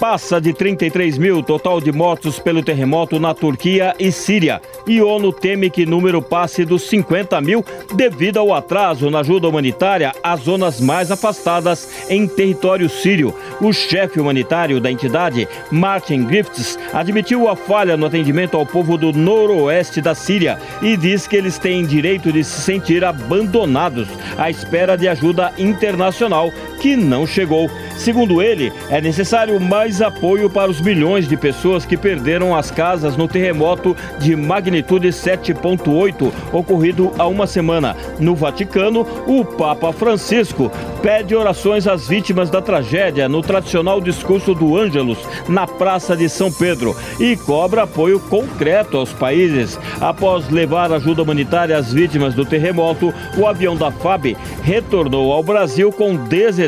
passa de 33 mil total de mortos pelo terremoto na Turquia e Síria. E ONU teme que número passe dos 50 mil devido ao atraso na ajuda humanitária às zonas mais afastadas em território sírio. O chefe humanitário da entidade, Martin Griffiths, admitiu a falha no atendimento ao povo do noroeste da Síria e diz que eles têm direito de se sentir abandonados à espera de ajuda internacional que não chegou. Segundo ele, é necessário mais apoio para os milhões de pessoas que perderam as casas no terremoto de magnitude 7.8 ocorrido há uma semana. No Vaticano, o Papa Francisco pede orações às vítimas da tragédia no tradicional discurso do Ângelus na Praça de São Pedro e cobra apoio concreto aos países. Após levar ajuda humanitária às vítimas do terremoto, o avião da FAB retornou ao Brasil com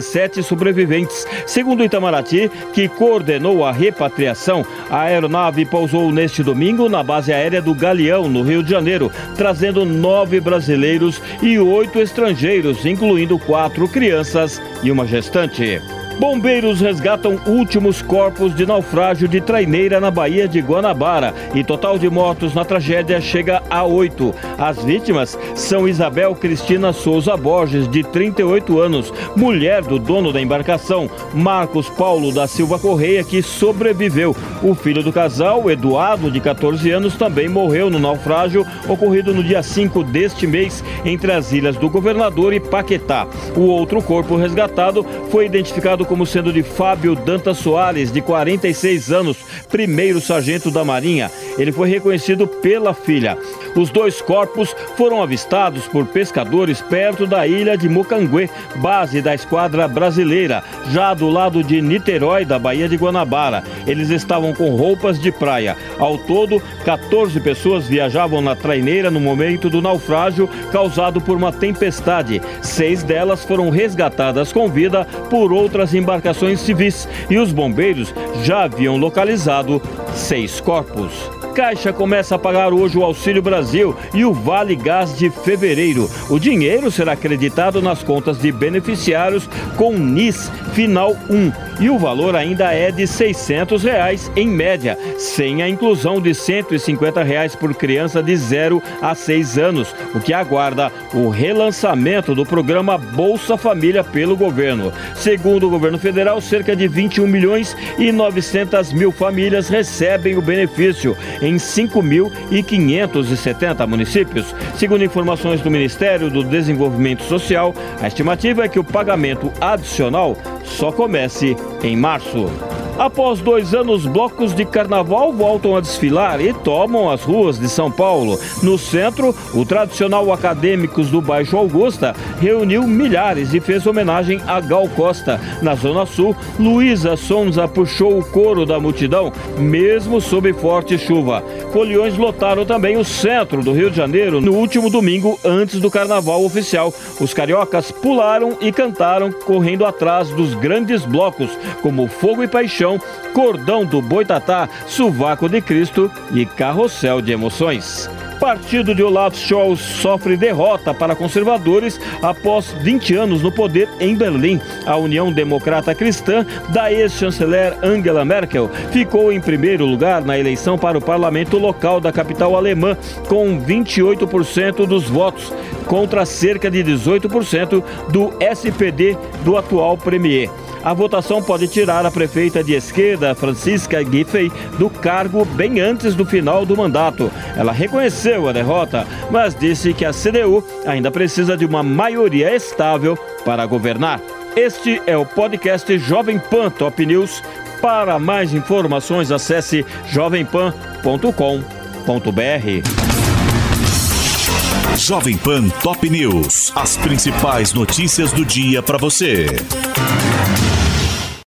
17 sobreviventes Segundo Itamaraty, que coordenou a repatriação, a aeronave pousou neste domingo na base aérea do Galeão, no Rio de Janeiro, trazendo nove brasileiros e oito estrangeiros, incluindo quatro crianças e uma gestante. Bombeiros resgatam últimos corpos de naufrágio de traineira na Baía de Guanabara e total de mortos na tragédia chega a oito. As vítimas são Isabel Cristina Souza Borges, de 38 anos, mulher do dono da embarcação, Marcos Paulo da Silva Correia, que sobreviveu. O filho do casal, Eduardo, de 14 anos, também morreu no naufrágio ocorrido no dia 5 deste mês entre as ilhas do Governador e Paquetá. O outro corpo resgatado foi identificado como sendo de Fábio Dantas Soares, de 46 anos, primeiro sargento da Marinha. Ele foi reconhecido pela filha. Os dois corpos foram avistados por pescadores perto da ilha de Mucanguê, base da esquadra brasileira, já do lado de Niterói, da Baía de Guanabara. Eles estavam com roupas de praia. Ao todo, 14 pessoas viajavam na traineira no momento do naufrágio causado por uma tempestade. Seis delas foram resgatadas com vida por outras embarcações civis e os bombeiros já haviam localizado seis corpos. Caixa começa a pagar hoje o Auxílio Brasil e o Vale Gás de fevereiro. O dinheiro será acreditado nas contas de beneficiários com NIS Final 1 e o valor ainda é de 600 reais em média, sem a inclusão de 150 reais por criança de 0 a 6 anos, o que aguarda o relançamento do programa Bolsa Família pelo governo. Segundo o governo federal, cerca de 21 milhões e 900 mil famílias recebem o benefício em 5.570 municípios. Segundo informações do Ministério do Desenvolvimento Social, a estimativa é que o pagamento adicional só comece em março. Após dois anos, blocos de carnaval voltam a desfilar e tomam as ruas de São Paulo. No centro, o tradicional Acadêmicos do Baixo Augusta reuniu milhares e fez homenagem a Gal Costa. Na Zona Sul, Luísa Sonza puxou o coro da multidão, mesmo sob forte chuva. Foliões lotaram também o centro do Rio de Janeiro no último domingo antes do carnaval oficial. Os cariocas pularam e cantaram correndo atrás dos grandes blocos, como Fogo e Paixão Cordão do Boitatá, Suvaco de Cristo e Carrossel de Emoções. Partido de Olaf Scholz sofre derrota para conservadores após 20 anos no poder em Berlim. A União Democrata Cristã da ex-chanceler Angela Merkel ficou em primeiro lugar na eleição para o parlamento local da capital alemã, com 28% dos votos, contra cerca de 18% do SPD do atual premier. A votação pode tirar a prefeita de esquerda, Francisca Giffey, do cargo bem antes do final do mandato. Ela reconheceu a derrota, mas disse que a CDU ainda precisa de uma maioria estável para governar. Este é o podcast Jovem Pan Top News. Para mais informações, acesse jovempan.com.br. Jovem Pan Top News. As principais notícias do dia para você.